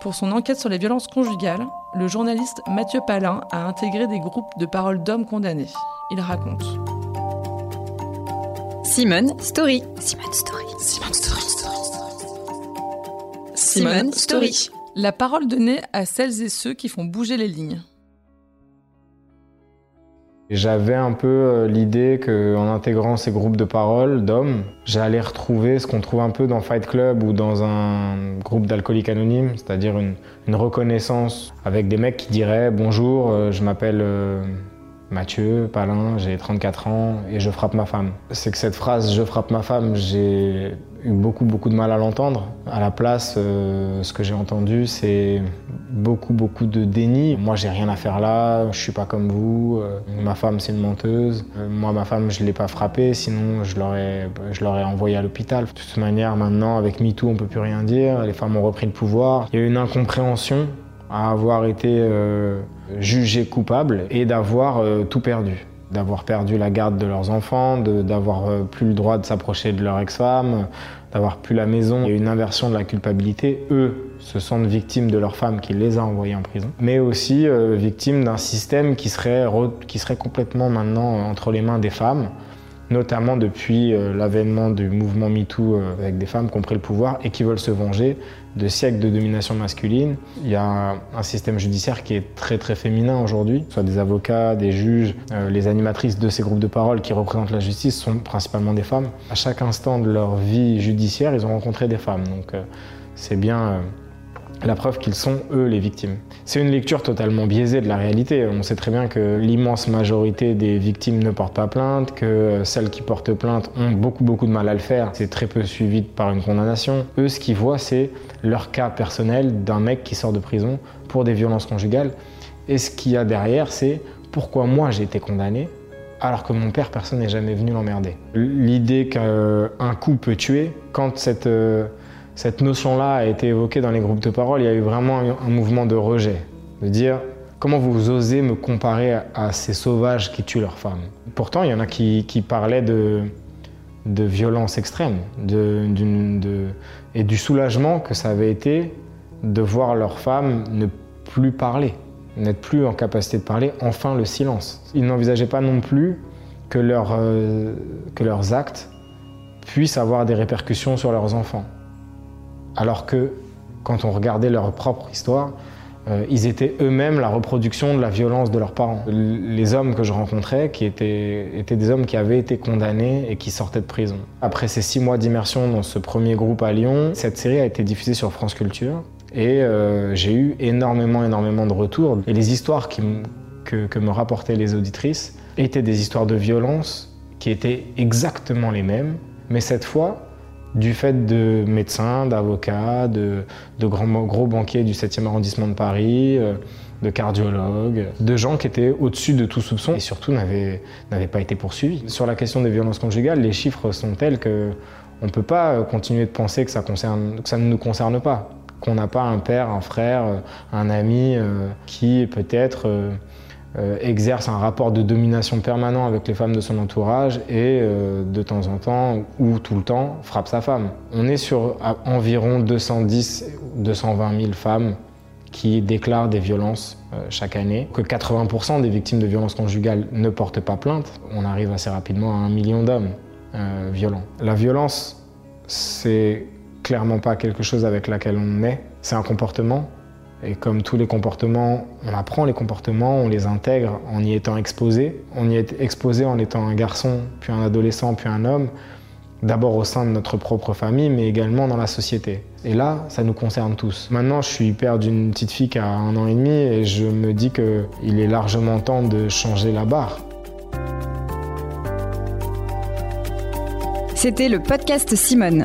Pour son enquête sur les violences conjugales, le journaliste Mathieu Palin a intégré des groupes de paroles d'hommes condamnés. Il raconte. Simone Story. Simone Story. Simone Story. Simone Story. La parole donnée à celles et ceux qui font bouger les lignes. J'avais un peu euh, l'idée qu'en intégrant ces groupes de parole d'hommes, j'allais retrouver ce qu'on trouve un peu dans Fight Club ou dans un groupe d'alcooliques anonymes, c'est-à-dire une, une, reconnaissance avec des mecs qui diraient Bonjour, euh, je m'appelle euh, Mathieu Palin, j'ai 34 ans et je frappe ma femme. C'est que cette phrase je frappe ma femme, j'ai eu beaucoup beaucoup de mal à l'entendre. À la place, euh, ce que j'ai entendu, c'est beaucoup beaucoup de déni. Moi, j'ai rien à faire là, je suis pas comme vous. Euh, ma femme, c'est une menteuse. Euh, moi, ma femme, je l'ai pas frappée, sinon je l'aurais je l'aurais envoyée à l'hôpital. De toute manière, maintenant, avec MeToo, on peut plus rien dire. Les femmes ont repris le pouvoir. Il y a eu une incompréhension à avoir été euh, jugé coupable et d'avoir euh, tout perdu. D'avoir perdu la garde de leurs enfants, d'avoir euh, plus le droit de s'approcher de leur ex-femme, d'avoir plus la maison. A une inversion de la culpabilité. Eux se sentent victimes de leur femme qui les a envoyés en prison, mais aussi victimes d'un système qui serait, qui serait complètement maintenant entre les mains des femmes notamment depuis euh, l'avènement du mouvement MeToo euh, avec des femmes qui ont pris le pouvoir et qui veulent se venger de siècles de domination masculine. Il y a un système judiciaire qui est très très féminin aujourd'hui, soit des avocats, des juges, euh, les animatrices de ces groupes de parole qui représentent la justice sont principalement des femmes. À chaque instant de leur vie judiciaire, ils ont rencontré des femmes, donc c'est bien la preuve qu'ils sont, eux, les victimes. C'est une lecture totalement biaisée de la réalité. On sait très bien que l'immense majorité des victimes ne portent pas plainte, que celles qui portent plainte ont beaucoup, beaucoup de mal à le faire. C'est très peu suivi par une condamnation. Eux, ce qu'ils voient, c'est leur cas personnel d'un mec qui sort de prison pour des violences conjugales. Et ce qu'il y a derrière, c'est pourquoi moi j'ai été condamné alors que mon père, personne n'est jamais venu l'emmerder. L'idée qu'un coup peut tuer, quand cette euh, cette notion-là a été évoquée dans les groupes de parole, il y a eu vraiment un, mouvement de rejet, de dire comment vous osez me comparer à, ces sauvages qui tuent leurs femmes? Pourtant, il y en a qui, parlaient de, de violence extrême et du soulagement que ça avait été de voir leurs femmes ne plus parler, n'être plus en capacité de parler, enfin le silence. Ils n'envisageaient pas non plus que, euh, que leurs actes puissent avoir des répercussions sur leurs enfants. Alors que quand on regardait leur propre histoire, euh, ils étaient eux-mêmes la reproduction de la violence de leurs parents. Les hommes que je rencontrais, qui étaient, des hommes qui avaient été condamnés et qui sortaient de prison. Après ces six mois d'immersion dans ce premier groupe à Lyon, cette série a été diffusée sur France Culture et euh, j'ai eu énormément, énormément de retours. Et les histoires que, que me rapportaient les auditrices étaient des histoires de violence qui étaient exactement les mêmes, mais cette fois du fait de médecins, d'avocats, de, grands, gros banquiers du 7e arrondissement de Paris, euh, de cardiologues, de gens qui étaient au-dessus de tout soupçon et surtout n'avaient pas été poursuivis. Sur la question des violences conjugales, les chiffres sont tels qu'on ne peut pas continuer de penser que ça, concerne, que ça ne nous concerne pas, qu'on n'a pas un père, un frère, un ami euh, qui peut-être... Euh, euh, exerce un rapport de domination permanent avec les femmes de son entourage et euh, de temps en temps ou tout le temps frappe sa femme. On est sur environ 210 220 000 femmes qui déclarent des violences euh, chaque année, que 80% des victimes de violences conjugales ne portent pas plainte. On arrive assez rapidement à un million d'hommes violents. La violence, c'est clairement pas quelque chose avec laquelle on naît, c'est un comportement et comme tous les comportements, on apprend les comportements, on les intègre en y étant exposé. On y est exposé en étant un garçon, puis un adolescent, puis un homme, d'abord au sein de notre propre famille, mais également dans la société. Et là, ça nous concerne tous. Maintenant, je suis père d'une petite fille qui a un an et demi et je me dis qu'il est largement temps de changer la barre. C'était le podcast Simone.